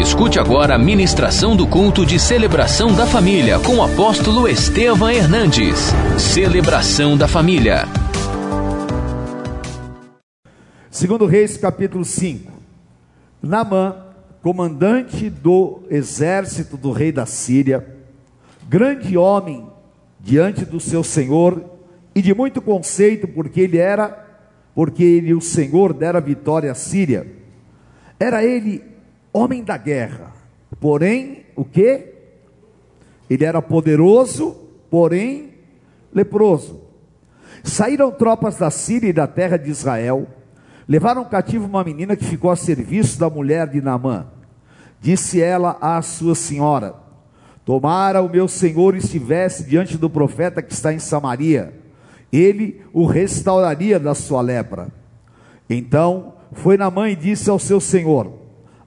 Escute agora a ministração do culto de celebração da família com o apóstolo Estevam Hernandes. Celebração da família. Segundo Reis, capítulo 5. Naamã, comandante do exército do rei da Síria, grande homem diante do seu senhor e de muito conceito, porque ele era, porque ele o Senhor dera vitória à Síria. Era ele homem da guerra, porém, o que? Ele era poderoso, porém leproso. Saíram tropas da Síria e da terra de Israel, levaram cativo uma menina que ficou a serviço da mulher de Naamã. Disse ela à sua senhora: Tomara o meu senhor estivesse diante do profeta que está em Samaria, ele o restauraria da sua lepra. Então foi Naamã e disse ao seu senhor: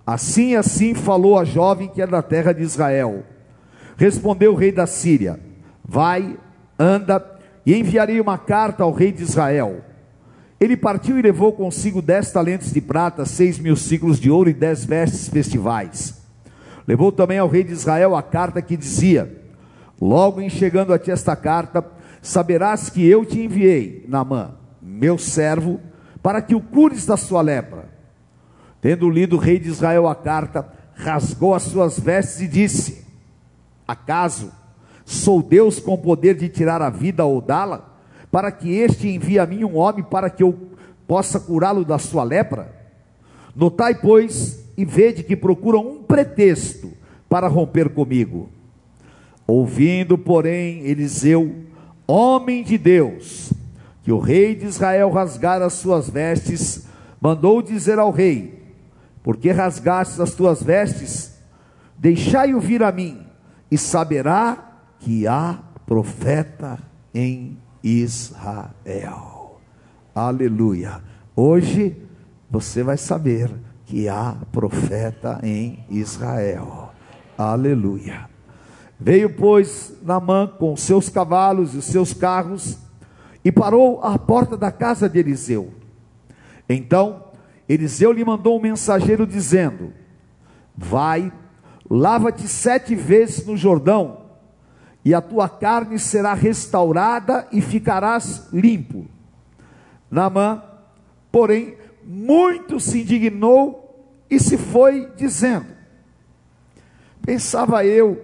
Assim assim falou a jovem que é da terra de Israel. Respondeu o rei da Síria: Vai, anda, e enviarei uma carta ao rei de Israel. Ele partiu e levou consigo dez talentos de prata, seis mil ciclos de ouro e dez vestes festivais. Levou também ao rei de Israel a carta que dizia: Logo em chegando a ti esta carta, saberás que eu te enviei, Naamã, meu servo, para que o cures da sua lepra. Tendo lido o rei de Israel a carta, rasgou as suas vestes e disse: Acaso sou Deus com poder de tirar a vida ou dá-la, para que este envie a mim um homem para que eu possa curá-lo da sua lepra? Notai, pois, e vede que procuram um pretexto para romper comigo. Ouvindo, porém, Eliseu, homem de Deus, que o rei de Israel rasgara as suas vestes, mandou dizer ao rei: porque rasgastes as tuas vestes, deixai-o vir a mim, e saberá que há profeta em Israel. Aleluia. Hoje você vai saber que há profeta em Israel. Aleluia. Veio, pois, Naamã com seus cavalos e os seus carros e parou à porta da casa de Eliseu. Então Eliseu lhe mandou um mensageiro dizendo: Vai, lava-te sete vezes no Jordão, e a tua carne será restaurada e ficarás limpo. Naamã, porém, muito se indignou e se foi dizendo: Pensava eu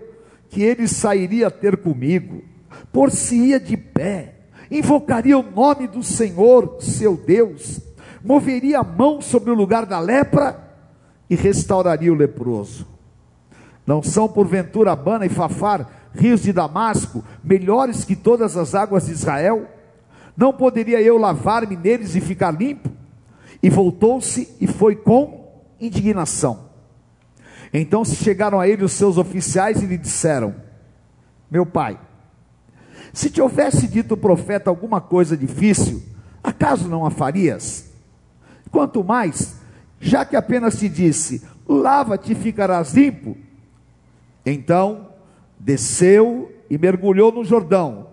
que ele sairia ter comigo, por-se-ia de pé, invocaria o nome do Senhor, seu Deus, moveria a mão sobre o lugar da lepra e restauraria o leproso. Não são porventura Abana e Fafar, rios de Damasco, melhores que todas as águas de Israel? Não poderia eu lavar-me neles e ficar limpo? E voltou-se e foi com indignação. Então se chegaram a ele os seus oficiais e lhe disseram: Meu pai, se te houvesse dito o profeta alguma coisa difícil, acaso não a farias? Quanto mais, já que apenas te disse: lava-te e ficarás limpo. Então desceu e mergulhou no Jordão.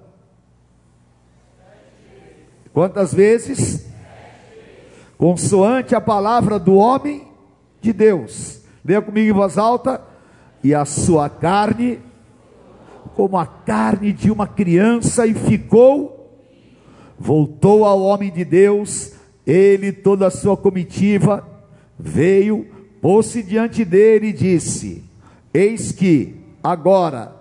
Quantas vezes? Consoante a palavra do homem de Deus. Leia comigo em voz alta. E a sua carne, como a carne de uma criança, e ficou, voltou ao homem de Deus ele, toda a sua comitiva, veio, pôs-se diante dele e disse: Eis que agora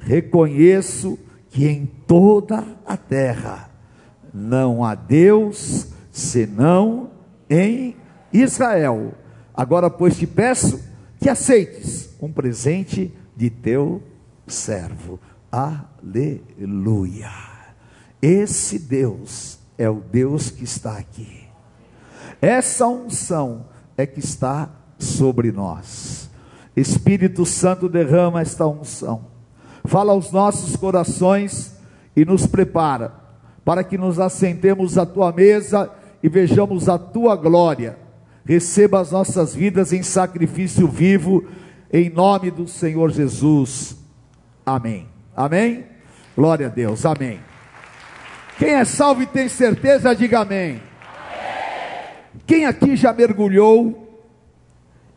reconheço que em toda a terra não há Deus senão em Israel. Agora, pois, te peço que aceites um presente de teu servo. Aleluia. Esse Deus é o Deus que está aqui. Essa unção é que está sobre nós. Espírito Santo derrama esta unção. Fala aos nossos corações e nos prepara para que nos assentemos à tua mesa e vejamos a tua glória. Receba as nossas vidas em sacrifício vivo, em nome do Senhor Jesus. Amém. Amém? Glória a Deus. Amém. Quem é salvo e tem certeza, diga amém. Quem aqui já mergulhou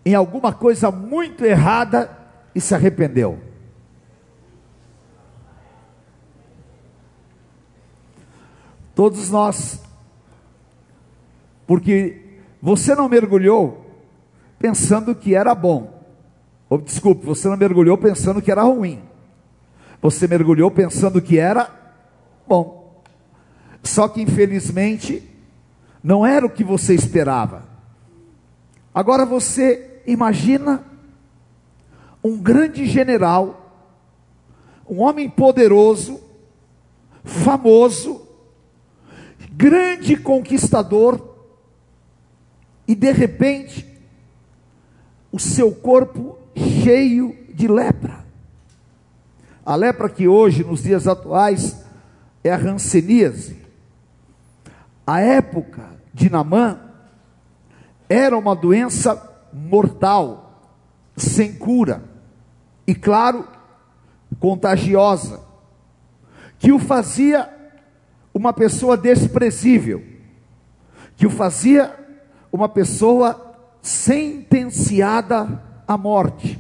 em alguma coisa muito errada e se arrependeu. Todos nós, porque você não mergulhou pensando que era bom, ou desculpe, você não mergulhou pensando que era ruim, você mergulhou pensando que era bom, só que infelizmente não era o que você esperava. Agora você imagina um grande general, um homem poderoso, famoso, grande conquistador, e de repente, o seu corpo cheio de lepra. A lepra que hoje, nos dias atuais, é a ranceníase. A época de Namã era uma doença mortal, sem cura, e claro, contagiosa, que o fazia uma pessoa desprezível, que o fazia uma pessoa sentenciada à morte.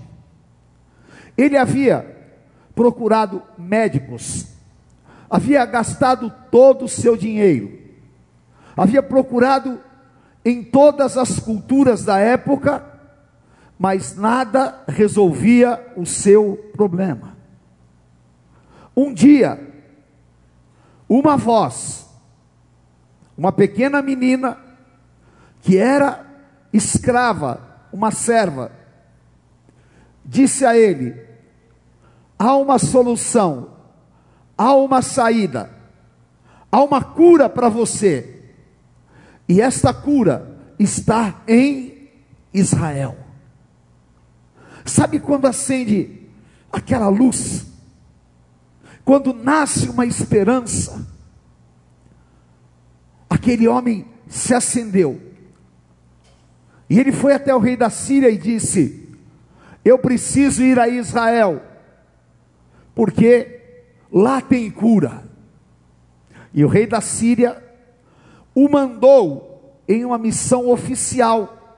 Ele havia procurado médicos, havia gastado todo o seu dinheiro, havia procurado em todas as culturas da época, mas nada resolvia o seu problema. Um dia, uma voz, uma pequena menina, que era escrava, uma serva, disse a ele: há uma solução, há uma saída, há uma cura para você. E esta cura está em Israel. Sabe quando acende aquela luz? Quando nasce uma esperança, aquele homem se acendeu. E ele foi até o rei da Síria e disse: Eu preciso ir a Israel, porque lá tem cura. E o rei da Síria o mandou em uma missão oficial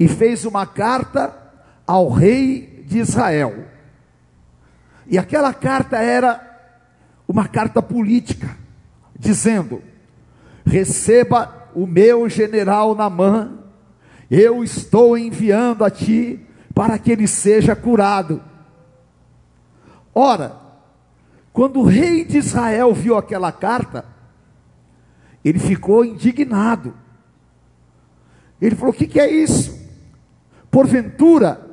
e fez uma carta ao rei de Israel. E aquela carta era uma carta política, dizendo: Receba o meu general Namã, eu estou enviando a ti para que ele seja curado. Ora, quando o rei de Israel viu aquela carta, ele ficou indignado. Ele falou: O que, que é isso? Porventura,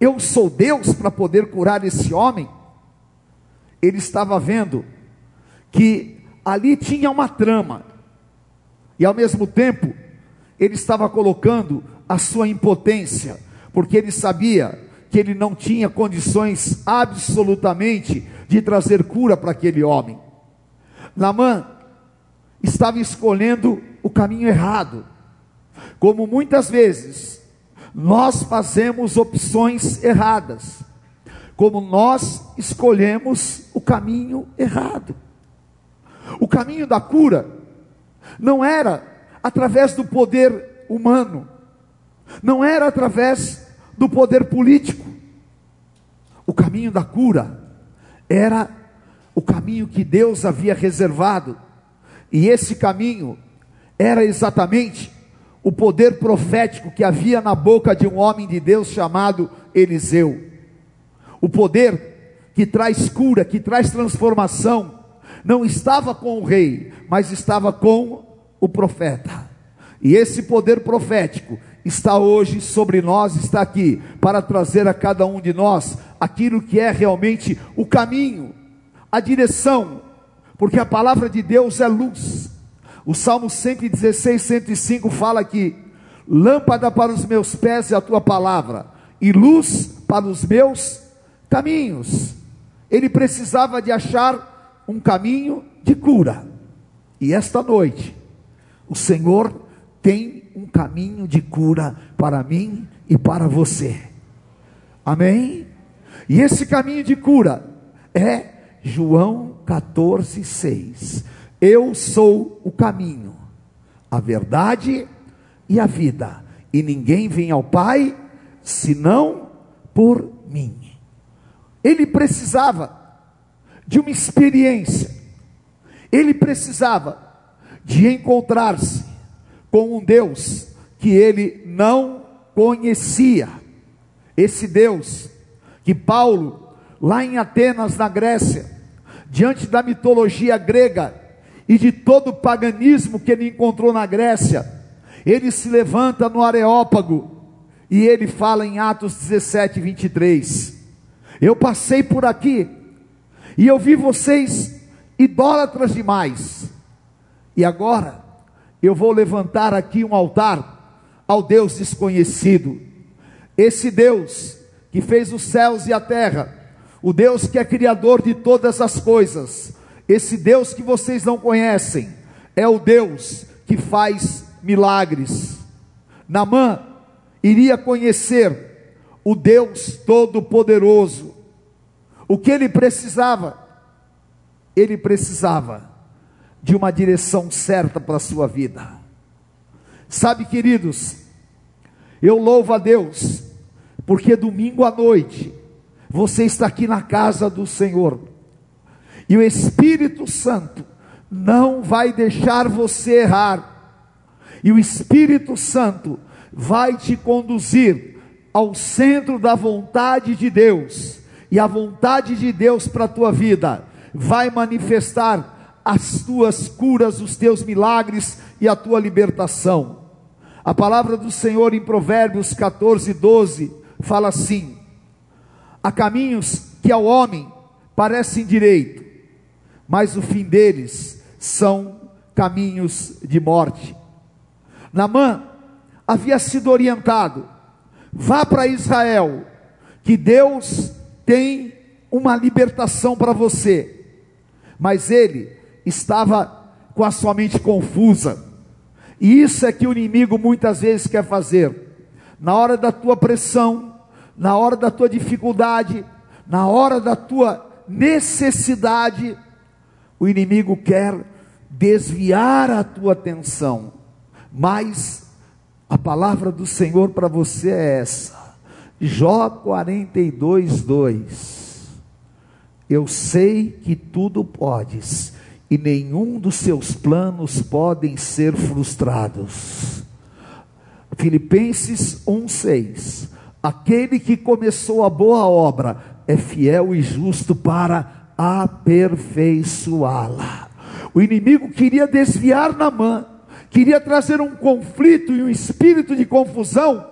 eu sou Deus para poder curar esse homem? Ele estava vendo que ali tinha uma trama, e ao mesmo tempo, ele estava colocando a sua impotência, porque ele sabia que ele não tinha condições absolutamente de trazer cura para aquele homem. Namã estava escolhendo o caminho errado. Como muitas vezes nós fazemos opções erradas, como nós escolhemos o caminho errado. O caminho da cura não era através do poder humano, não era através do poder político. O caminho da cura era o caminho que Deus havia reservado e esse caminho era exatamente o poder profético que havia na boca de um homem de Deus chamado Eliseu. O poder que traz cura, que traz transformação, não estava com o rei, mas estava com o profeta. E esse poder profético está hoje sobre nós, está aqui, para trazer a cada um de nós aquilo que é realmente o caminho, a direção, porque a palavra de Deus é luz. O Salmo 116, 105 fala que lâmpada para os meus pés é a tua palavra e luz para os meus caminhos. Ele precisava de achar um caminho de cura. E esta noite, o Senhor tem um caminho de cura para mim e para você. Amém? E esse caminho de cura é João 14, 6. Eu sou o caminho, a verdade e a vida, e ninguém vem ao Pai senão por mim. Ele precisava de uma experiência, ele precisava de encontrar-se com um Deus que ele não conhecia. Esse Deus que Paulo, lá em Atenas, na Grécia, diante da mitologia grega e de todo o paganismo que ele encontrou na Grécia, ele se levanta no Areópago e ele fala em Atos 17, 23: Eu passei por aqui e eu vi vocês idólatras demais, e agora eu vou levantar aqui um altar ao Deus desconhecido, esse Deus que fez os céus e a terra, o Deus que é criador de todas as coisas, esse Deus que vocês não conhecem, é o Deus que faz milagres. Namã iria conhecer o Deus Todo-Poderoso. O que ele precisava? Ele precisava de uma direção certa para a sua vida. Sabe, queridos, eu louvo a Deus, porque domingo à noite você está aqui na casa do Senhor, e o Espírito Santo não vai deixar você errar. E o Espírito Santo vai te conduzir ao centro da vontade de Deus, e a vontade de Deus para a tua vida vai manifestar as tuas curas, os teus milagres e a tua libertação. A palavra do Senhor em Provérbios 14, 12 fala assim: há caminhos que ao homem parecem direito, mas o fim deles são caminhos de morte. Namã havia sido orientado: vá para Israel, que Deus tem uma libertação para você. Mas ele estava com a sua mente confusa. E isso é que o inimigo muitas vezes quer fazer. Na hora da tua pressão, na hora da tua dificuldade, na hora da tua necessidade, o inimigo quer desviar a tua atenção mas a palavra do Senhor para você é essa. Jó 42, 2. Eu sei que tudo podes, e nenhum dos seus planos podem ser frustrados. Filipenses 1,6: Aquele que começou a boa obra é fiel e justo para aperfeiçoá-la. O inimigo queria desviar na mão queria trazer um conflito e um espírito de confusão,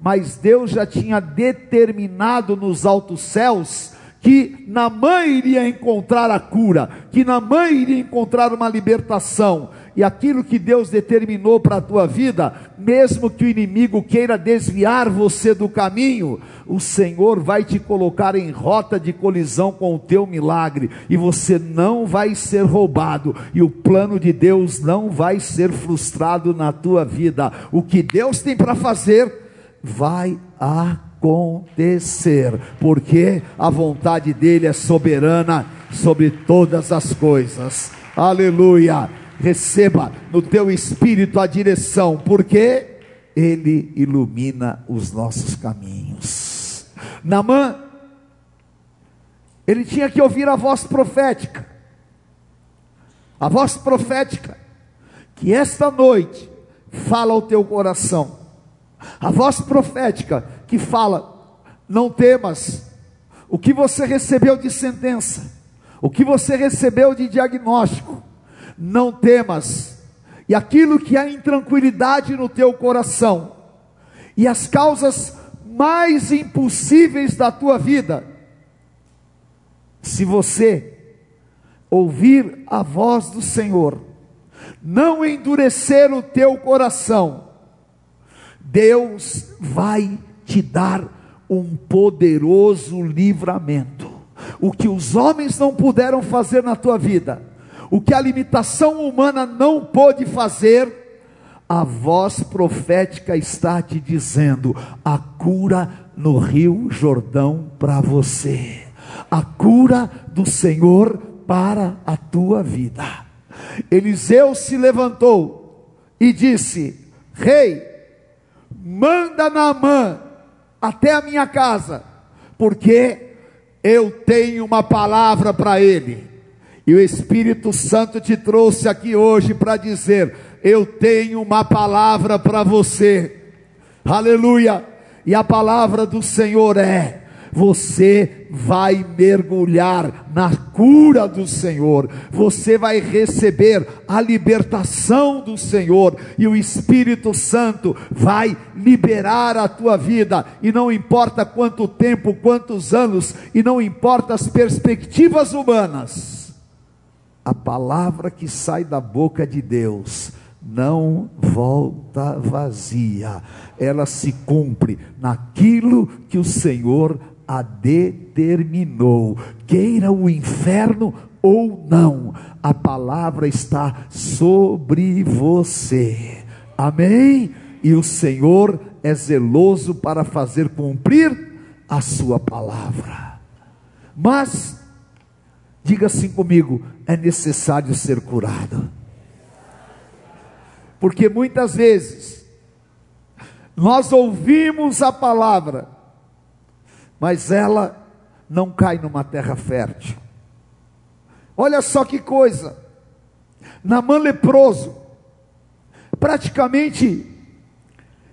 mas Deus já tinha determinado nos altos céus que Namã iria encontrar a cura, que Namã iria encontrar uma libertação, e aquilo que Deus determinou para a tua vida, mesmo que o inimigo queira desviar você do caminho, o Senhor vai te colocar em rota de colisão com o teu milagre, e você não vai ser roubado, e o plano de Deus não vai ser frustrado na tua vida. O que Deus tem para fazer, vai acontecer, porque a vontade dele é soberana sobre todas as coisas. Aleluia receba no teu espírito a direção, porque ele ilumina os nossos caminhos. Namã, ele tinha que ouvir a voz profética, a voz profética, que esta noite fala ao teu coração, a voz profética que fala: não temas, o que você recebeu de sentença, o que você recebeu de diagnóstico, não temas, e aquilo que há intranquilidade no teu coração, e as causas mais impossíveis da tua vida, se você ouvir a voz do Senhor, não endurecer o teu coração, Deus vai te dar um poderoso livramento. O que os homens não puderam fazer na tua vida, o que a limitação humana não pôde fazer, a voz profética está te dizendo: a cura no Rio Jordão para você, a cura do Senhor para a tua vida. Eliseu se levantou e disse: Rei, manda Naamã até a minha casa, porque eu tenho uma palavra para ele. E o Espírito Santo te trouxe aqui hoje para dizer: Eu tenho uma palavra para você. Aleluia! E a palavra do Senhor é: você vai mergulhar na cura do Senhor, você vai receber a libertação do Senhor, e o Espírito Santo vai liberar a tua vida, e não importa quanto tempo, quantos anos, e não importa as perspectivas humanas, a palavra que sai da boca de Deus não volta vazia, ela se cumpre naquilo que o Senhor a determinou, queira o inferno ou não, a palavra está sobre você. Amém? E o Senhor é zeloso para fazer cumprir a sua palavra. Mas, diga assim comigo: é necessário ser curado. Porque muitas vezes nós ouvimos a palavra, mas ela não cai numa terra fértil. Olha só que coisa, Namã leproso, praticamente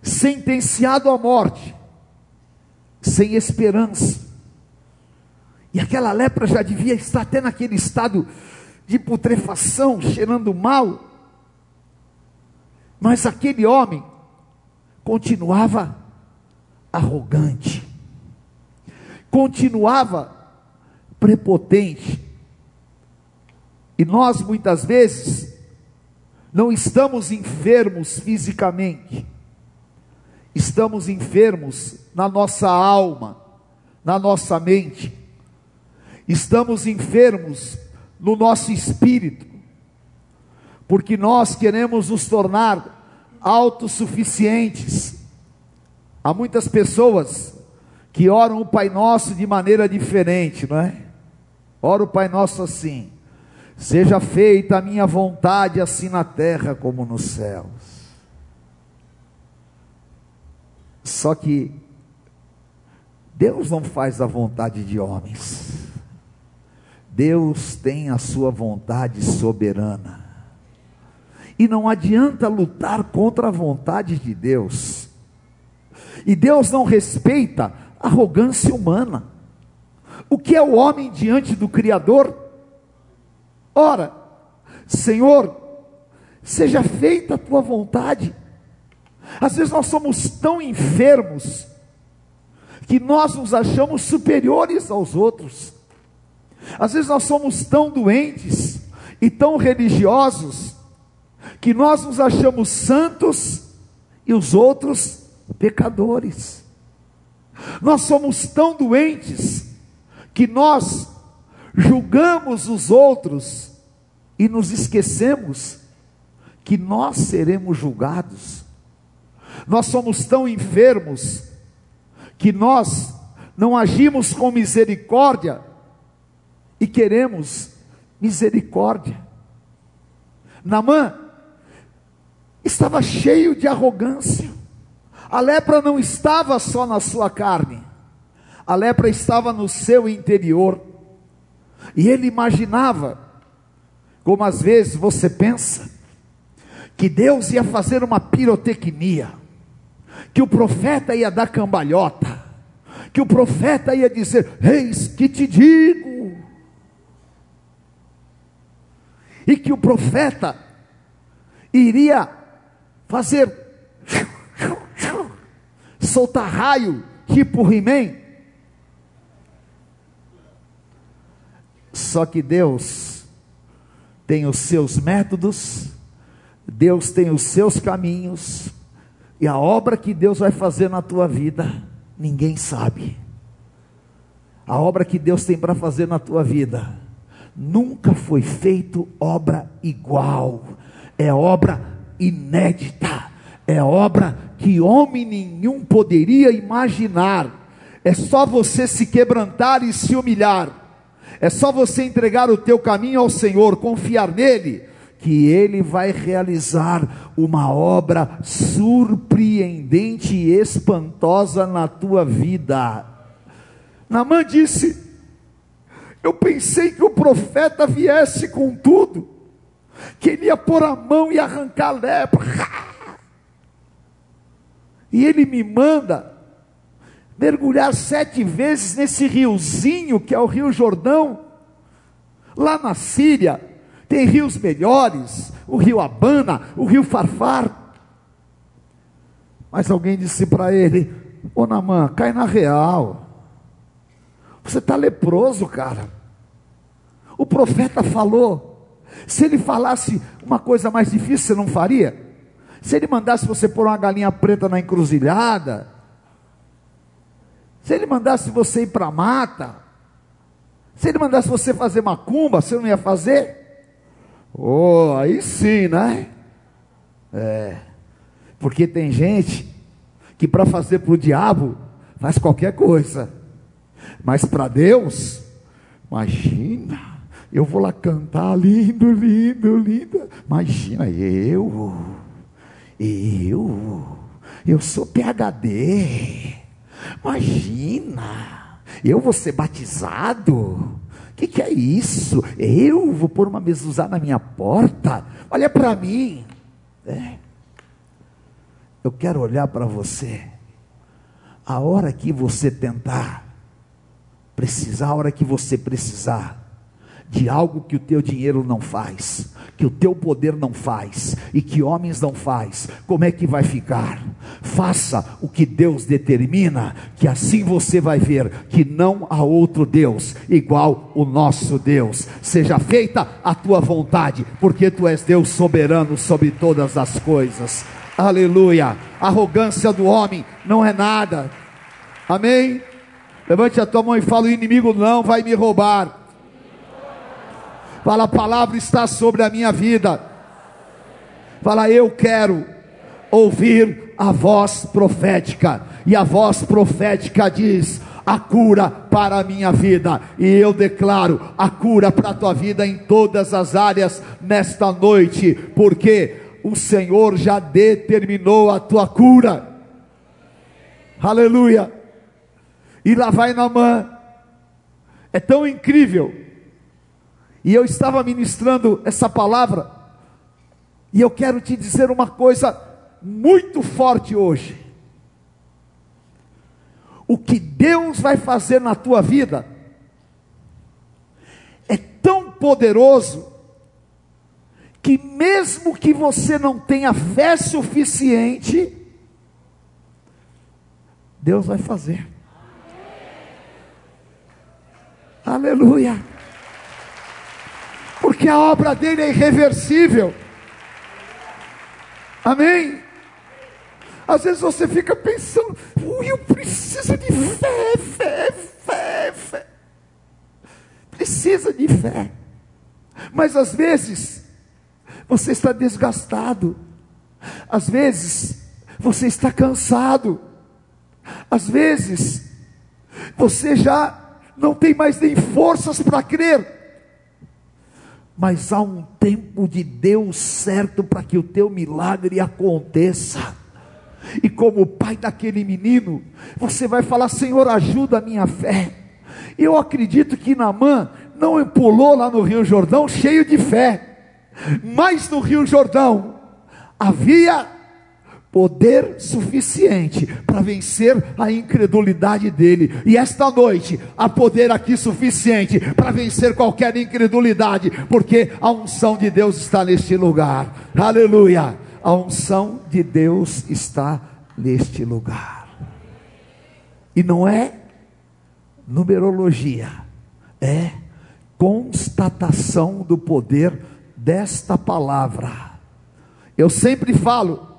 sentenciado à morte, sem esperança, e aquela lepra já devia estar até naquele estado de putrefação, cheirando mal, mas aquele homem continuava arrogante. Continuava prepotente. E nós muitas vezes não estamos enfermos fisicamente, estamos enfermos na nossa alma, na nossa mente, estamos enfermos no nosso espírito, porque nós queremos nos tornar autossuficientes. Há muitas pessoas que oram o Pai Nosso de maneira diferente, não é? Ora o Pai Nosso assim: seja feita a minha vontade, assim na terra como nos céus. Só que Deus não faz a vontade de homens, Deus tem a sua vontade soberana. E não adianta lutar contra a vontade de Deus. E Deus não respeita arrogância humana. O que é o homem diante do Criador? Ora, Senhor, seja feita a tua vontade. Às vezes nós somos tão enfermos que nós nos achamos superiores aos outros. Às vezes nós somos tão doentes e tão religiosos que nós nos achamos santos e os outros pecadores. Nós somos tão doentes que nós julgamos os outros e nos esquecemos que nós seremos julgados. Nós somos tão enfermos que nós não agimos com misericórdia e queremos misericórdia. Namã estava cheio de arrogância. A lepra não estava só na sua carne, a lepra estava no seu interior. E ele imaginava, como às vezes você pensa, que Deus ia fazer uma pirotecnia, que o profeta ia dar cambalhota, que o profeta ia dizer: Eis que te digo, e que o profeta iria fazer soltar raio, tipo He-Man. Só que Deus tem os seus métodos, Deus tem os seus caminhos, e a obra que Deus vai fazer na tua vida, ninguém sabe. A obra que Deus tem para fazer na tua vida, nunca foi feito obra igual, é obra inédita, é obra que homem nenhum poderia imaginar. É só você se quebrantar e se humilhar. É só você entregar o teu caminho ao Senhor, confiar nele, que ele vai realizar uma obra surpreendente e espantosa na tua vida. Namã disse: Eu pensei que o profeta viesse com tudo, que ele ia pôr a mão e arrancar a lepra. E ele me manda mergulhar sete vezes nesse riozinho que é o Rio Jordão, lá na Síria, tem rios melhores, o rio Abana, o rio Farfar. Mas alguém disse para ele: Ô Namã, cai na real. Você está leproso, cara. O profeta falou. Se ele falasse uma coisa mais difícil, você não faria? Se ele mandasse você pôr uma galinha preta na encruzilhada, se ele mandasse você ir para a mata, se ele mandasse você fazer macumba, você não ia fazer? Oh, aí sim, né? É. Porque tem gente que para fazer para o diabo faz qualquer coisa. Mas para Deus, imagina, eu vou lá cantar lindo, lindo, lindo. Imagina eu, eu, eu sou PhD. Imagina, eu vou ser batizado. O que, que, é isso? Eu vou pôr uma mezuzá na minha porta? Olha para mim. É. Eu quero olhar para você. A hora que você tentar precisar, a hora que você precisar de algo que o teu dinheiro não faz, que o teu poder não faz e que homens não faz, como é que vai ficar? Faça o que Deus determina, que assim você vai ver que não há outro Deus igual o nosso Deus. Seja feita a tua vontade, porque tu és Deus soberano sobre todas as coisas. Aleluia. arrogância do homem não é nada. Amém. Levante a tua mão e fala: o inimigo não vai me roubar. Fala, a palavra está sobre a minha vida. Fala, eu quero ouvir a voz profética. E a voz profética diz: a cura para a minha vida. E eu declaro a cura para a tua vida em todas as áreas nesta noite, porque o Senhor já determinou a tua cura. Aleluia. E lá vai Namã. É tão incrível. E eu estava ministrando essa palavra. E eu quero te dizer uma coisa muito forte hoje. O que Deus vai fazer na tua vida é tão poderoso que mesmo que você não tenha fé suficiente, Deus vai fazer. Aleluia. Porque a obra dele é irreversível. Amém? Às vezes você fica pensando, ui, eu preciso de fé, fé, fé, fé. Precisa de fé. Mas às vezes você está desgastado. Às vezes você está cansado. Às vezes você já não tem mais nem forças para crer. Mas há um tempo de Deus certo para que o teu milagre aconteça. E como o pai daquele menino, você vai falar: Senhor, ajuda a minha fé. Eu acredito que Namã não pulou lá no Rio Jordão cheio de fé, mas no Rio Jordão havia poder suficiente para vencer a incredulidade dele. E esta noite há poder aqui suficiente para vencer qualquer incredulidade, porque a unção de Deus está neste lugar. Aleluia! A unção de Deus está neste lugar. E não é numerologia, é constatação do poder desta palavra. Eu sempre falo,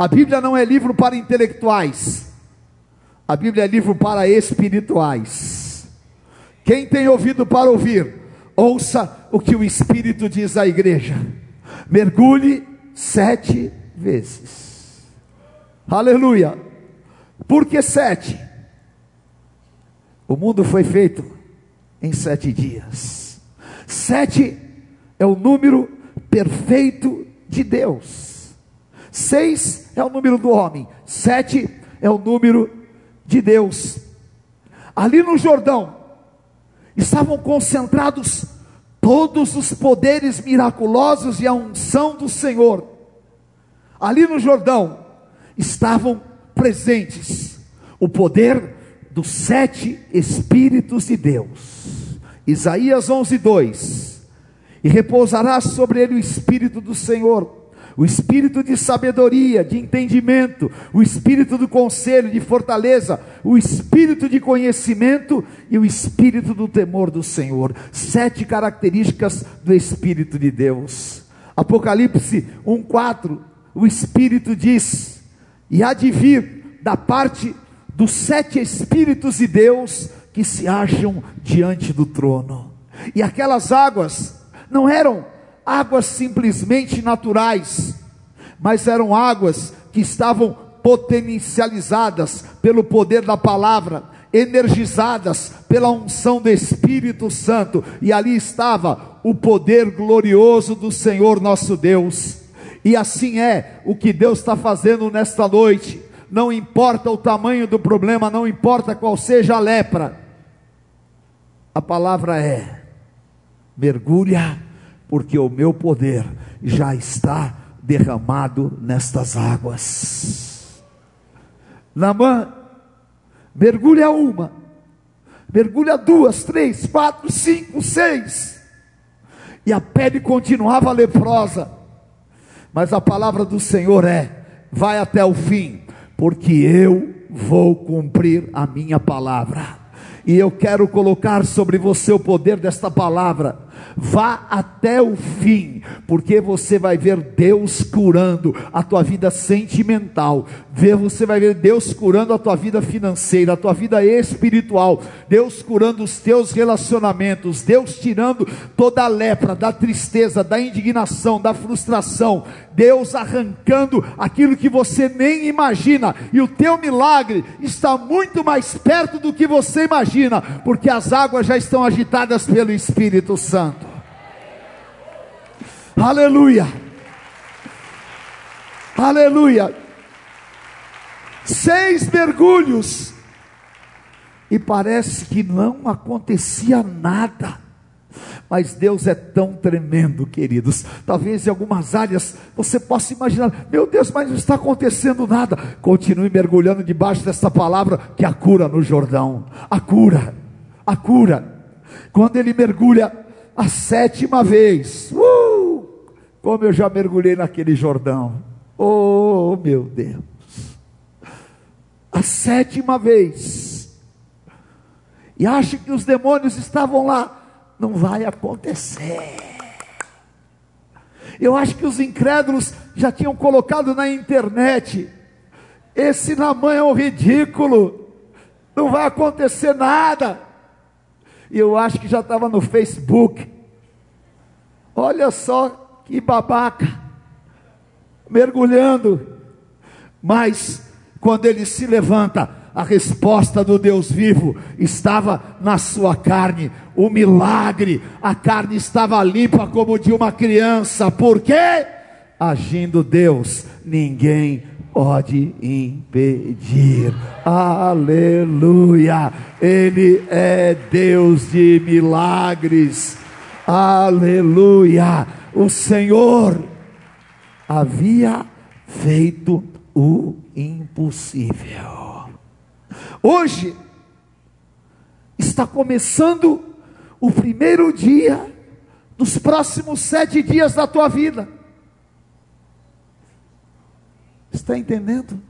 a Bíblia não é livro para intelectuais. A Bíblia é livro para espirituais. Quem tem ouvido para ouvir, ouça o que o Espírito diz à igreja. Mergulhe sete vezes. Aleluia. Por que sete? O mundo foi feito em sete dias. Sete é o número perfeito de Deus. Seis é o número do homem, sete é o número de Deus. Ali no Jordão estavam concentrados todos os poderes miraculosos e a unção do Senhor. Ali no Jordão estavam presentes o poder dos sete Espíritos de Deus. Isaías 11, 2: E repousará sobre ele o Espírito do Senhor o espírito de sabedoria, de entendimento, o espírito do conselho, de fortaleza, o espírito de conhecimento e o espírito do temor do Senhor. Sete características do Espírito de Deus. Apocalipse 1:4, o Espírito diz: "E há de vir da parte dos sete espíritos de Deus que se acham diante do trono". E aquelas águas não eram águas simplesmente naturais, mas eram águas que estavam potencializadas pelo poder da palavra, energizadas pela unção do Espírito Santo, e ali estava o poder glorioso do Senhor nosso Deus. E assim é o que Deus está fazendo nesta noite. Não importa o tamanho do problema, não importa qual seja a lepra, a palavra é: mergulha porque o meu poder já está derramado nestas águas. Namã, mergulha uma, mergulha duas, três, quatro, cinco, seis, e a pele continuava leprosa, mas a palavra do Senhor é: vai até o fim, porque eu vou cumprir a minha palavra. E eu quero colocar sobre você o poder desta palavra Vá até o fim, porque você vai ver Deus curando a tua vida sentimental, você vai ver Deus curando a tua vida financeira, a tua vida espiritual, Deus curando os teus relacionamentos, Deus tirando toda a lepra, da tristeza, da indignação, da frustração, Deus arrancando aquilo que você nem imagina, e o teu milagre está muito mais perto do que você imagina, porque as águas já estão agitadas pelo Espírito Santo. Aleluia. Aleluia. Seis mergulhos. E parece que não acontecia nada. Mas Deus é tão tremendo, queridos. Talvez em algumas áreas você possa imaginar: meu Deus, mas não está acontecendo nada. Continue mergulhando debaixo dessa palavra que a cura no Jordão. A cura, a cura. Quando ele mergulha a sétima vez, uh, como eu já mergulhei naquele Jordão. Oh, meu Deus. A sétima vez. E acha que os demônios estavam lá. Não vai acontecer. Eu acho que os incrédulos já tinham colocado na internet. Esse Namã é um ridículo. Não vai acontecer nada. E eu acho que já estava no Facebook. Olha só que babaca, mergulhando. Mas quando ele se levanta, a resposta do Deus vivo estava na sua carne, o milagre, a carne estava limpa como de uma criança, porque agindo Deus, ninguém pode impedir. Aleluia! Ele é Deus de milagres. Aleluia! O Senhor havia feito o impossível. Hoje está começando o primeiro dia dos próximos sete dias da tua vida. Está entendendo?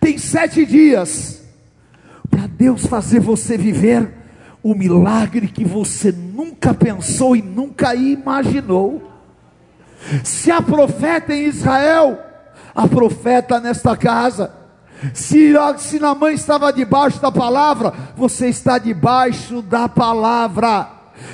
Tem sete dias para Deus fazer você viver o milagre que você nunca pensou e nunca imaginou. Se há profeta em Israel, há profeta nesta casa. Se, se na mãe estava debaixo da palavra, você está debaixo da palavra.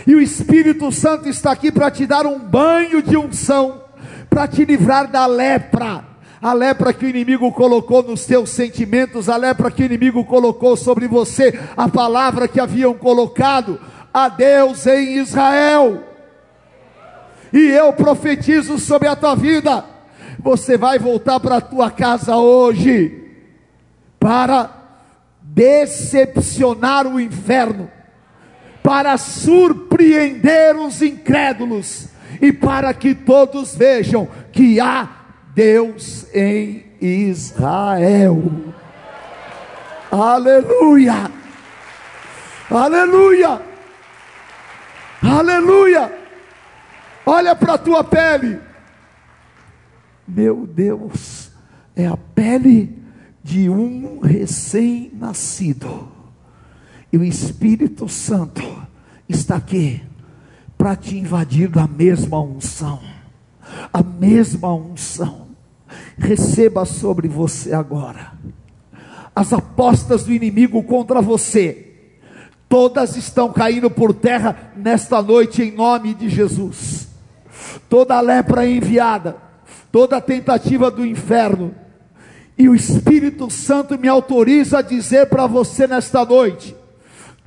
E o Espírito Santo está aqui para te dar um banho de unção, para te livrar da lepra a lepra que o inimigo colocou nos teus sentimentos, a lepra que o inimigo colocou sobre você, a palavra que haviam colocado a Deus em Israel. E eu profetizo sobre a tua vida. Você vai voltar para a tua casa hoje para decepcionar o inferno, para surpreender os incrédulos e para que todos vejam que há Deus em Israel. Aleluia! Aleluia! Aleluia! Olha para a tua pele. Meu Deus, é a pele de um recém-nascido. E o Espírito Santo está aqui para te invadir da mesma unção. A mesma unção. Receba sobre você agora. As apostas do inimigo contra você todas estão caindo por terra nesta noite em nome de Jesus. Toda lepra enviada, toda tentativa do inferno, e o Espírito Santo me autoriza a dizer para você nesta noite: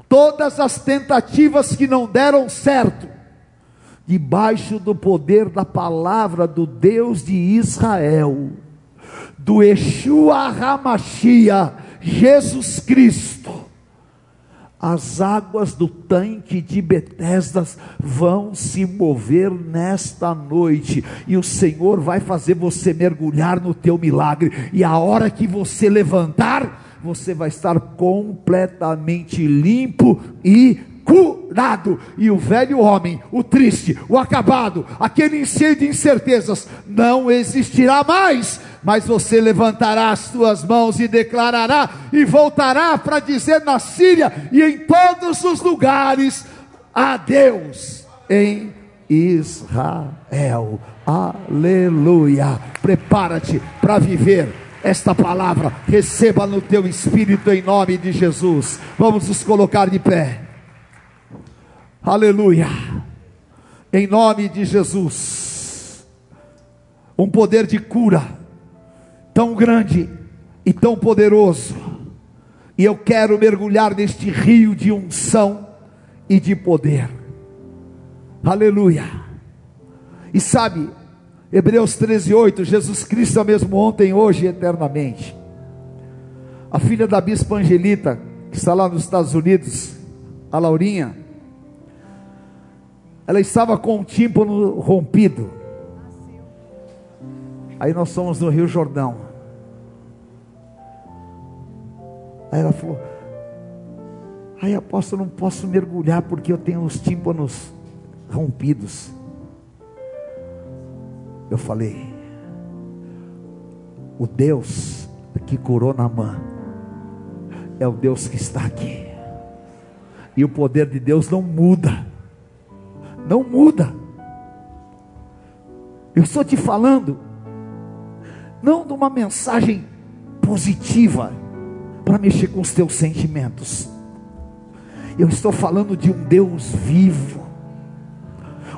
todas as tentativas que não deram certo, debaixo do poder da palavra do Deus de Israel, do Yeshua Hamashia, Jesus Cristo, as águas do tanque de Betesdas vão se mover nesta noite, e o Senhor vai fazer você mergulhar no teu milagre, e a hora que você levantar, você vai estar completamente limpo e curado, e o velho homem, o triste, o acabado, aquele cheio de incertezas, não existirá mais mas você levantará as suas mãos e declarará, e voltará para dizer na Síria e em todos os lugares: a Deus em Israel. Aleluia. Prepara-te para viver esta palavra. Receba no teu espírito em nome de Jesus. Vamos nos colocar de pé. Aleluia. Em nome de Jesus. Um poder de cura tão grande e tão poderoso. E eu quero mergulhar neste rio de unção e de poder. Aleluia. E sabe, Hebreus 13:8, Jesus Cristo é o mesmo ontem, hoje e eternamente. A filha da bispa Angelita, que está lá nos Estados Unidos, a Laurinha, ela estava com o tímpano rompido. Aí nós fomos no Rio Jordão. Aí ela falou: Aí apóstolo, não posso mergulhar porque eu tenho os tímpanos rompidos. Eu falei: O Deus que curou Namã é o Deus que está aqui. E o poder de Deus não muda. Não muda. Eu estou te falando não de uma mensagem positiva para mexer com os teus sentimentos. Eu estou falando de um Deus vivo,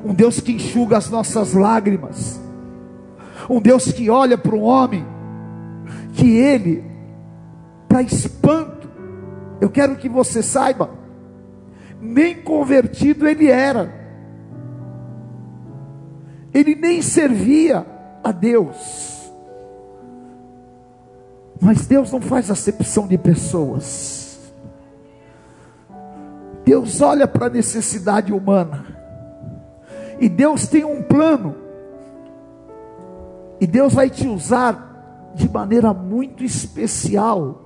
um Deus que enxuga as nossas lágrimas, um Deus que olha para um homem, que ele, para espanto, eu quero que você saiba, nem convertido ele era, ele nem servia a Deus, mas Deus não faz acepção de pessoas. Deus olha para a necessidade humana. E Deus tem um plano. E Deus vai te usar de maneira muito especial.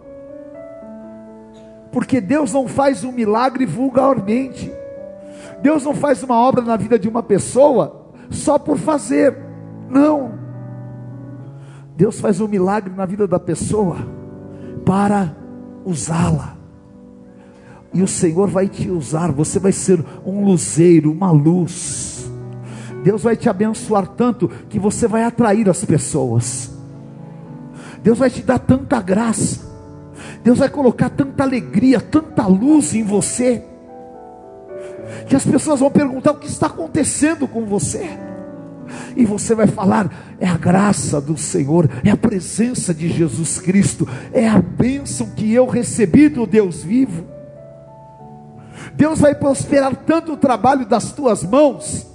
Porque Deus não faz um milagre vulgarmente. Deus não faz uma obra na vida de uma pessoa só por fazer. Não. Deus faz um milagre na vida da pessoa para usá-la. E o Senhor vai te usar, você vai ser um luzeiro, uma luz. Deus vai te abençoar tanto que você vai atrair as pessoas. Deus vai te dar tanta graça. Deus vai colocar tanta alegria, tanta luz em você. Que as pessoas vão perguntar o que está acontecendo com você e você vai falar: é a graça do Senhor, é a presença de Jesus Cristo, é a bênção que eu recebi do Deus vivo. Deus vai prosperar tanto o trabalho das tuas mãos,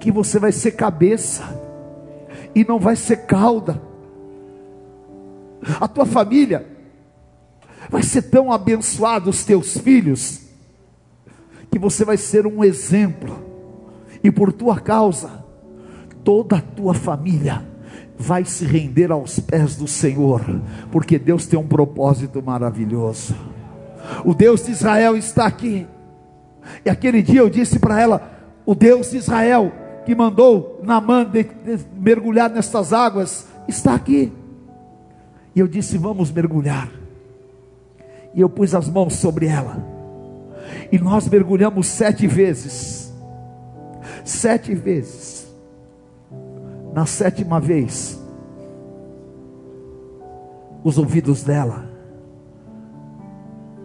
que você vai ser cabeça e não vai ser cauda. A tua família vai ser tão abençoada, os teus filhos, que você vai ser um exemplo, e por tua causa, toda a tua família vai se render aos pés do Senhor, porque Deus tem um propósito maravilhoso. O Deus de Israel está aqui. E aquele dia eu disse para ela: o Deus de Israel que mandou Naamã de, de, mergulhar nestas águas está aqui. E eu disse: vamos mergulhar. E eu pus as mãos sobre ela. E nós mergulhamos sete vezes. Sete vezes. Na sétima vez, os ouvidos dela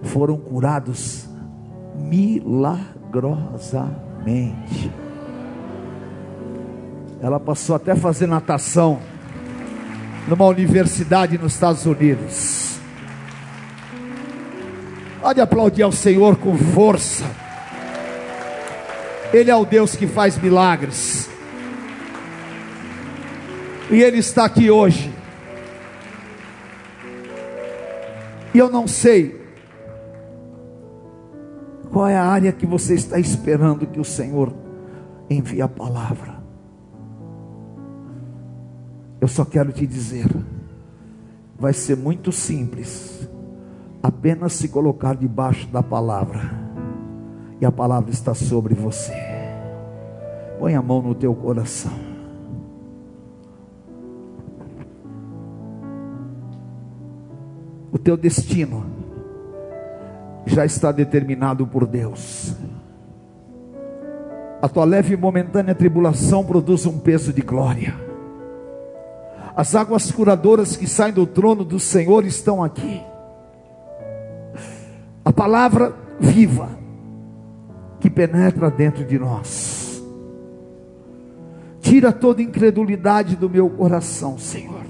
foram curados milagrosamente. Ela passou até a fazer natação numa universidade nos Estados Unidos. Pode aplaudir ao Senhor com força. Ele é o Deus que faz milagres. E Ele está aqui hoje. E eu não sei qual é a área que você está esperando que o Senhor envie a palavra. Eu só quero te dizer, vai ser muito simples, apenas se colocar debaixo da palavra, e a palavra está sobre você. Põe a mão no teu coração. O teu destino já está determinado por Deus. A tua leve e momentânea tribulação produz um peso de glória. As águas curadoras que saem do trono do Senhor estão aqui. A palavra viva que penetra dentro de nós. Tira toda incredulidade do meu coração, Senhor.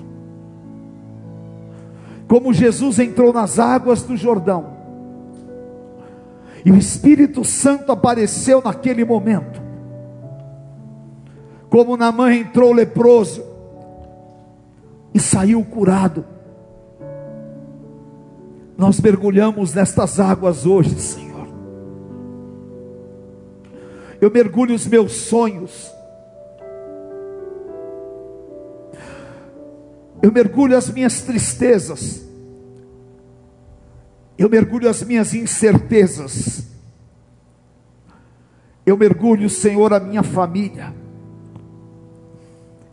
Como Jesus entrou nas águas do Jordão, e o Espírito Santo apareceu naquele momento. Como na mãe entrou leproso e saiu curado. Nós mergulhamos nestas águas hoje, Senhor. Eu mergulho os meus sonhos. Eu mergulho as minhas tristezas. Eu mergulho as minhas incertezas, eu mergulho, Senhor, a minha família,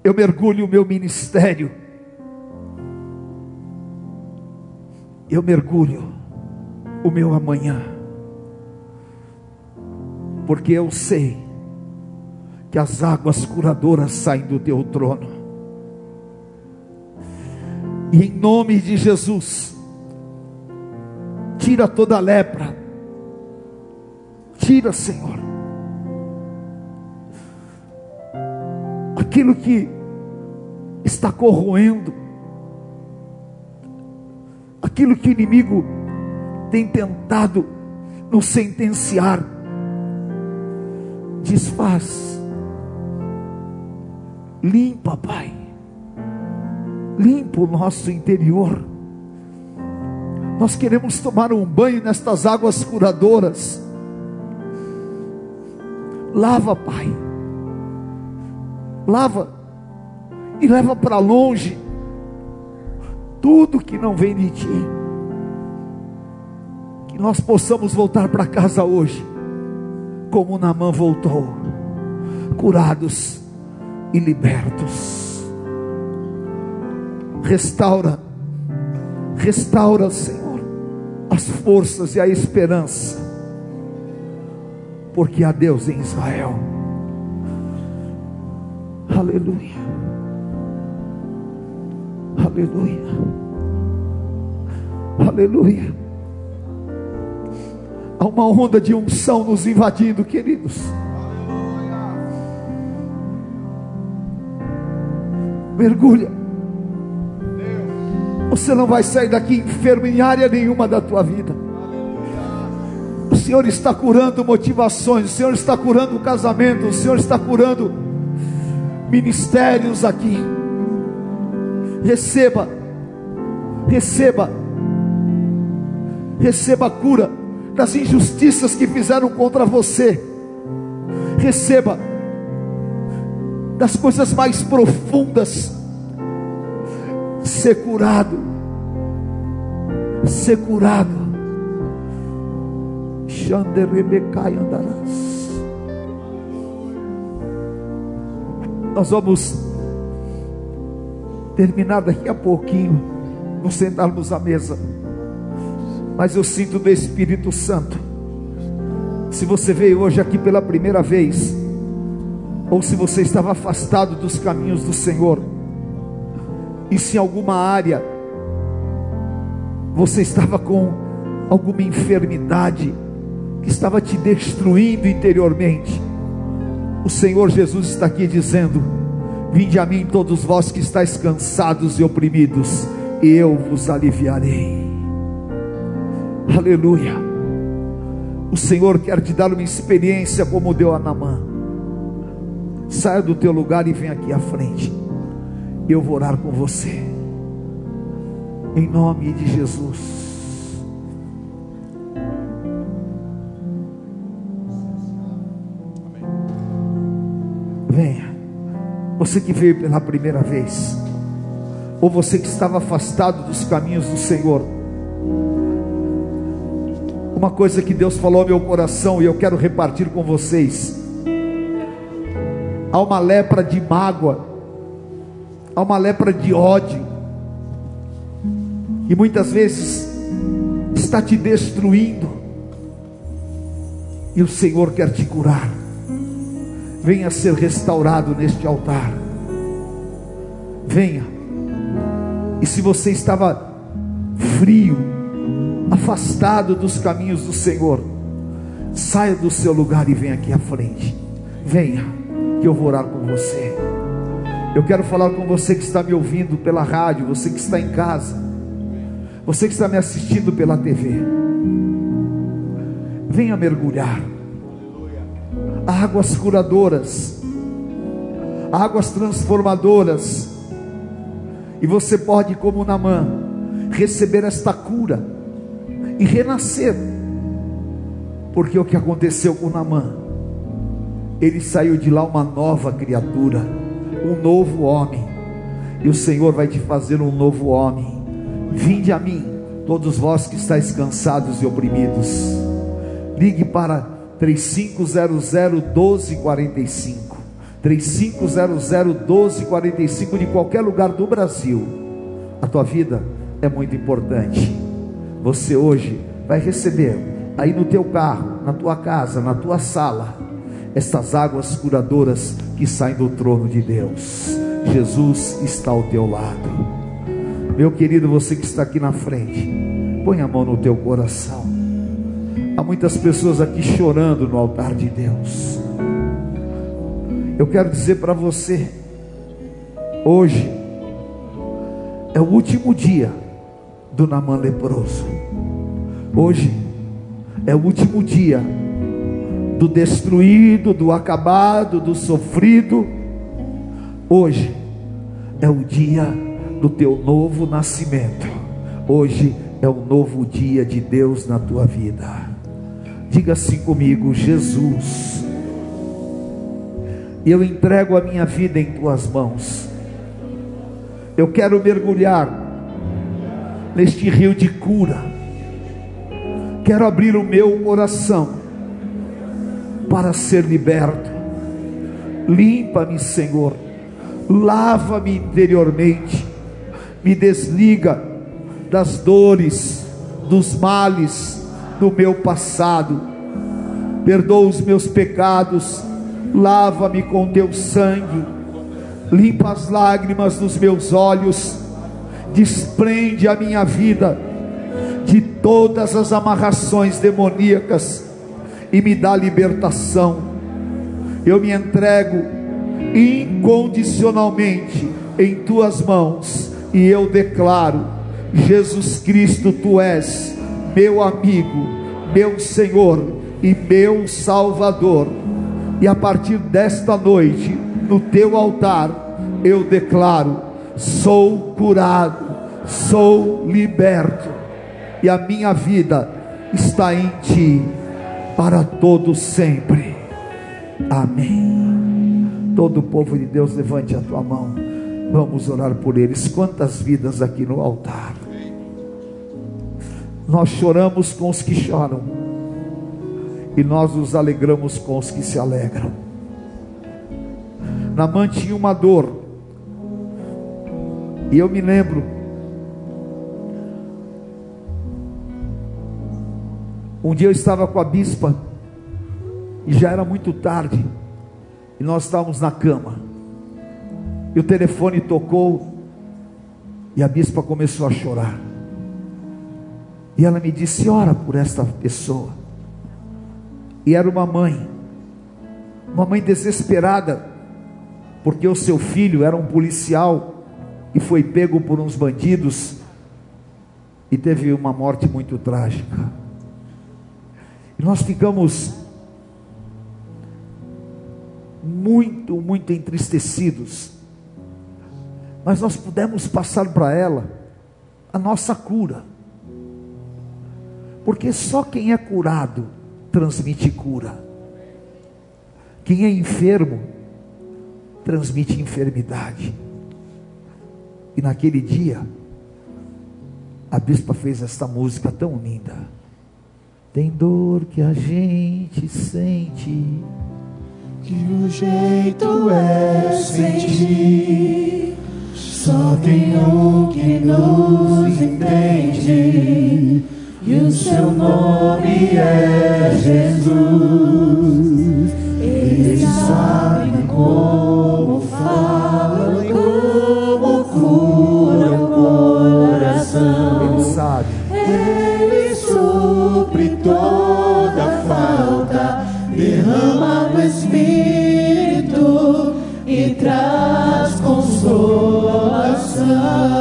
eu mergulho o meu ministério, eu mergulho o meu amanhã, porque eu sei que as águas curadoras saem do teu trono, e em nome de Jesus, Tira toda a lepra. Tira, Senhor. Aquilo que está corroendo. Aquilo que o inimigo tem tentado nos sentenciar. Desfaz. Limpa, Pai. Limpa o nosso interior nós queremos tomar um banho nestas águas curadoras. Lava, Pai. Lava e leva para longe tudo que não vem de ti. Que nós possamos voltar para casa hoje, como Namã voltou, curados e libertos. Restaura, restaura, Senhor as forças e a esperança, porque há Deus em Israel. Aleluia. Aleluia. Aleluia. Há uma onda de unção nos invadindo, queridos. Mergulha você não vai sair daqui enfermo em área nenhuma da tua vida. O Senhor está curando motivações, o Senhor está curando casamento, o Senhor está curando ministérios aqui. Receba, receba, receba cura das injustiças que fizeram contra você. Receba das coisas mais profundas. Ser curado, ser curado. Xanderebecai andarás. Nós vamos terminar daqui a pouquinho, nos sentarmos à mesa. Mas eu sinto do Espírito Santo. Se você veio hoje aqui pela primeira vez, ou se você estava afastado dos caminhos do Senhor, e se em alguma área você estava com alguma enfermidade que estava te destruindo interiormente, o Senhor Jesus está aqui dizendo: Vinde a mim, todos vós que estáis cansados e oprimidos, e eu vos aliviarei. Aleluia. O Senhor quer te dar uma experiência como deu a Namã. Saia do teu lugar e vem aqui à frente. Eu vou orar com você. Em nome de Jesus. Venha. Você que veio pela primeira vez, ou você que estava afastado dos caminhos do Senhor. Uma coisa que Deus falou ao meu coração e eu quero repartir com vocês. Há uma lepra de mágoa, há uma lepra de ódio, e muitas vezes está te destruindo, e o Senhor quer te curar venha ser restaurado neste altar. Venha. E se você estava frio, afastado dos caminhos do Senhor, saia do seu lugar e venha aqui à frente. Venha, que eu vou orar com você. Eu quero falar com você que está me ouvindo pela rádio, você que está em casa, você que está me assistindo pela TV. Venha mergulhar águas curadoras, águas transformadoras, e você pode, como Namã, receber esta cura e renascer, porque o que aconteceu com Namã, ele saiu de lá uma nova criatura, um novo homem, e o Senhor vai te fazer um novo homem. Vinde a mim, todos vós que estáis cansados e oprimidos, ligue para 3500 1245. 3500 1245 de qualquer lugar do Brasil. A tua vida é muito importante. Você hoje vai receber aí no teu carro, na tua casa, na tua sala, estas águas curadoras que saem do trono de Deus. Jesus está ao teu lado. Meu querido, você que está aqui na frente, põe a mão no teu coração. Há muitas pessoas aqui chorando no altar de Deus. Eu quero dizer para você, hoje é o último dia do Namã leproso. Hoje é o último dia do destruído, do acabado, do sofrido. Hoje é o dia do teu novo nascimento. Hoje é o novo dia de Deus na tua vida. Diga assim comigo: Jesus, eu entrego a minha vida em tuas mãos. Eu quero mergulhar neste rio de cura. Quero abrir o meu coração para ser liberto. Limpa-me, Senhor. Lava-me interiormente. Me desliga das dores, dos males do meu passado. Perdoa os meus pecados, lava-me com teu sangue, limpa as lágrimas dos meus olhos, desprende a minha vida de todas as amarrações demoníacas e me dá libertação. Eu me entrego incondicionalmente em tuas mãos e eu declaro: Jesus Cristo, tu és meu amigo, meu Senhor e meu Salvador. E a partir desta noite, no teu altar, eu declaro: sou curado, sou liberto, e a minha vida está em ti para todo sempre. Amém. Todo o povo de Deus, levante a tua mão. Vamos orar por eles. Quantas vidas aqui no altar. Nós choramos com os que choram, e nós nos alegramos com os que se alegram. Namã tinha uma dor, e eu me lembro, um dia eu estava com a bispa, e já era muito tarde, e nós estávamos na cama, e o telefone tocou, e a bispa começou a chorar. E ela me disse: ora por esta pessoa. E era uma mãe, uma mãe desesperada, porque o seu filho era um policial e foi pego por uns bandidos e teve uma morte muito trágica. E nós ficamos muito, muito entristecidos, mas nós pudemos passar para ela a nossa cura. Porque só quem é curado transmite cura. Quem é enfermo transmite enfermidade. E naquele dia, a bispa fez esta música tão linda. Tem dor que a gente sente, que o jeito é sentir. Só tem um que nos entende e o seu nome é Jesus. Ele sabe como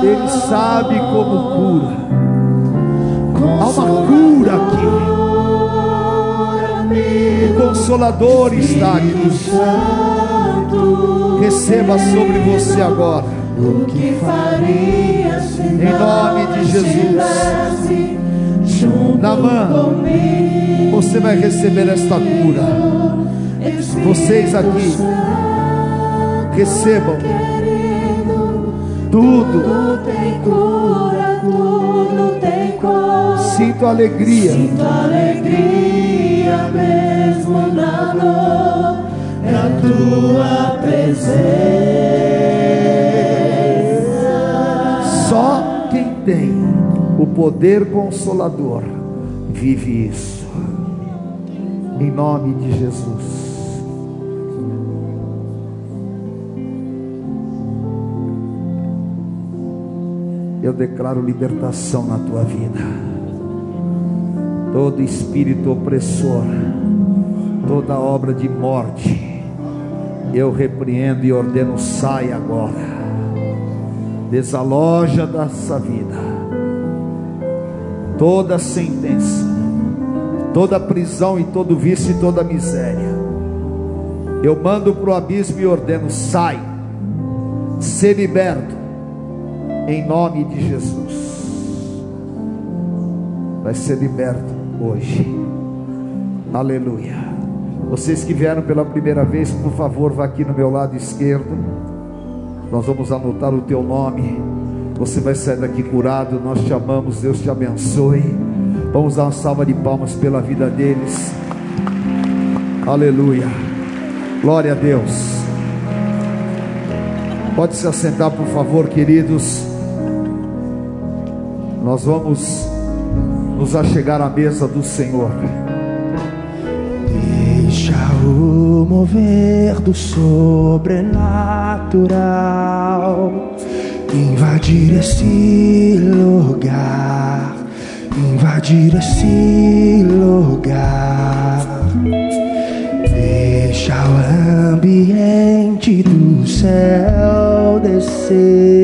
Ele sabe como cura. Há uma cura aqui. O Consolador está aqui. Receba sobre você agora. O que faria se Em nome de Jesus. Namã, você vai receber esta cura. Vocês aqui, recebam tudo. Tudo tem cura, tudo tem cor. Sinto alegria. Sinto alegria mesmo na dor. É a tua presença. Só quem tem o poder consolador vive isso. Em nome de Jesus. Eu declaro libertação na tua vida. Todo espírito opressor, toda obra de morte, eu repreendo e ordeno, sai agora. Desaloja dessa vida toda sentença, toda prisão e todo vício e toda miséria. Eu mando para o abismo e ordeno: sai, ser liberto, em nome de Jesus. Vai ser liberto hoje, aleluia. Vocês que vieram pela primeira vez, por favor, vá aqui no meu lado esquerdo. Nós vamos anotar o teu nome. Você vai sair daqui curado. Nós te amamos. Deus te abençoe. Vamos dar uma salva de palmas pela vida deles. Aleluia. Glória a Deus. Pode se assentar, por favor, queridos. Nós vamos nos achegar à mesa do Senhor. Deixa o mover do sobrenatural invadir esse lugar, invadir esse lugar. Deixa o ambiente do céu descer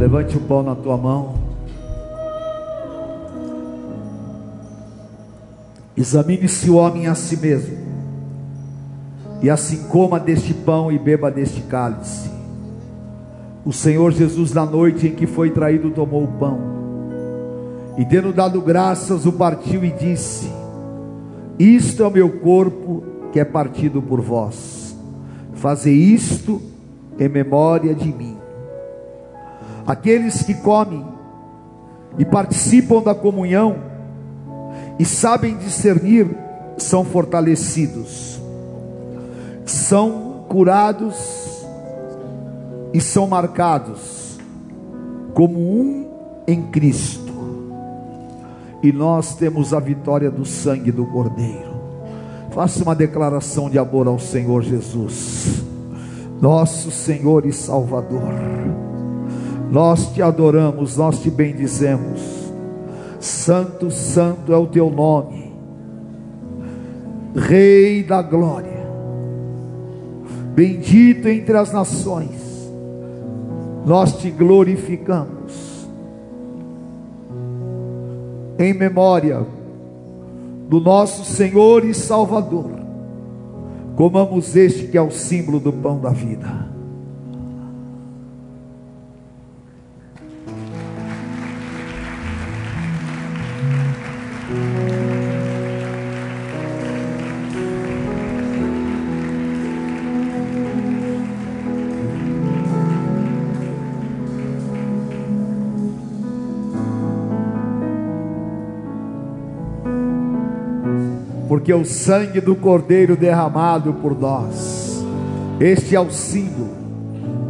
levante o pão na tua mão. Examine-se o homem a si mesmo, e assim coma deste pão e beba deste cálice. O Senhor Jesus, na noite em que foi traído, tomou o pão, e tendo dado graças, o partiu e disse: Isto é o meu corpo que é partido por vós. Fazer isto em memória de mim. Aqueles que comem e participam da comunhão e sabem discernir são fortalecidos, são curados e são marcados como um em Cristo. E nós temos a vitória do sangue do Cordeiro. Faça uma declaração de amor ao Senhor Jesus, nosso Senhor e Salvador. Nós te adoramos, nós te bendizemos. Santo, santo é o teu nome, Rei da glória, bendito entre as nações, nós te glorificamos, em memória do nosso Senhor e Salvador, comamos este que é o símbolo do pão da vida. Porque o sangue do Cordeiro derramado por nós, este é o símbolo,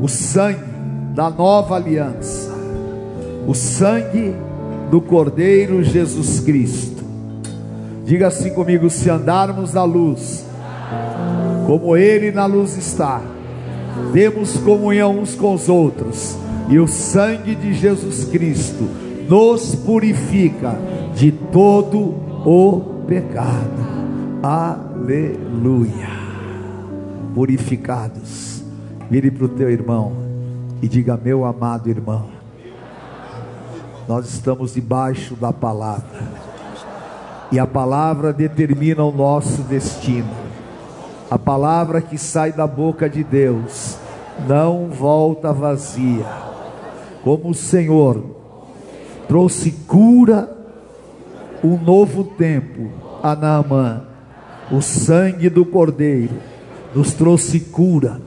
o sangue da nova aliança, o sangue do Cordeiro Jesus Cristo. Diga assim comigo: se andarmos na luz, como Ele na luz está, temos comunhão uns com os outros, e o sangue de Jesus Cristo nos purifica de todo o pecado. Aleluia. Purificados. Vire para o teu irmão e diga: Meu amado irmão, nós estamos debaixo da palavra, e a palavra determina o nosso destino. A palavra que sai da boca de Deus não volta vazia, como o Senhor trouxe cura, um novo tempo a Naamã o sangue do Cordeiro nos trouxe cura,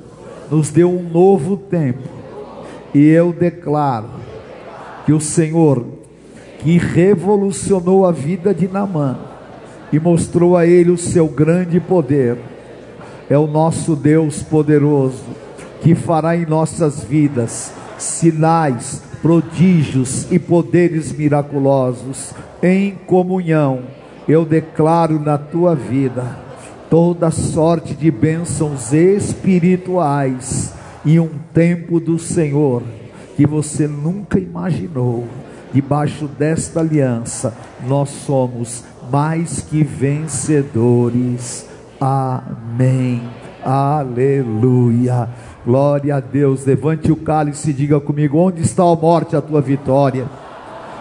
nos deu um novo tempo. E eu declaro que o Senhor, que revolucionou a vida de Namã e mostrou a ele o seu grande poder, é o nosso Deus poderoso que fará em nossas vidas sinais, prodígios e poderes miraculosos em comunhão eu declaro na tua vida toda sorte de bênçãos espirituais e um tempo do Senhor que você nunca imaginou. Debaixo desta aliança, nós somos mais que vencedores. Amém. Aleluia. Glória a Deus. Levante o cálice e diga comigo: onde está a morte, a tua vitória?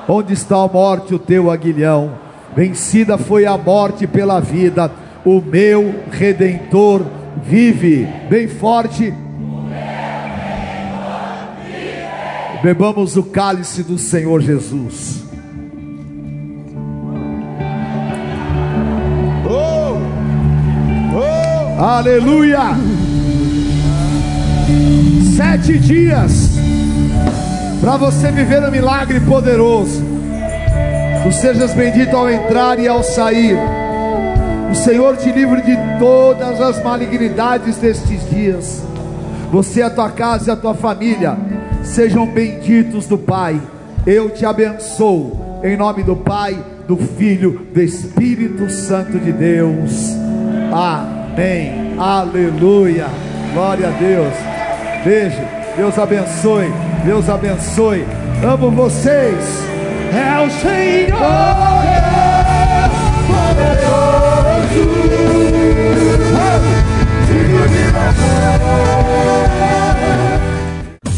Onde está a morte, o teu aguilhão? Vencida foi a morte pela vida, o meu redentor vive. Bem forte. Bebamos o cálice do Senhor Jesus. Aleluia! Sete dias para você viver um milagre poderoso. Tu sejas bendito ao entrar e ao sair. O Senhor te livre de todas as malignidades destes dias. Você, a tua casa e a tua família sejam benditos do Pai. Eu te abençoo em nome do Pai, do Filho, do Espírito Santo de Deus. Amém. Aleluia. Glória a Deus. Beijo. Deus abençoe. Deus abençoe. Amo vocês é o Senhor poderoso.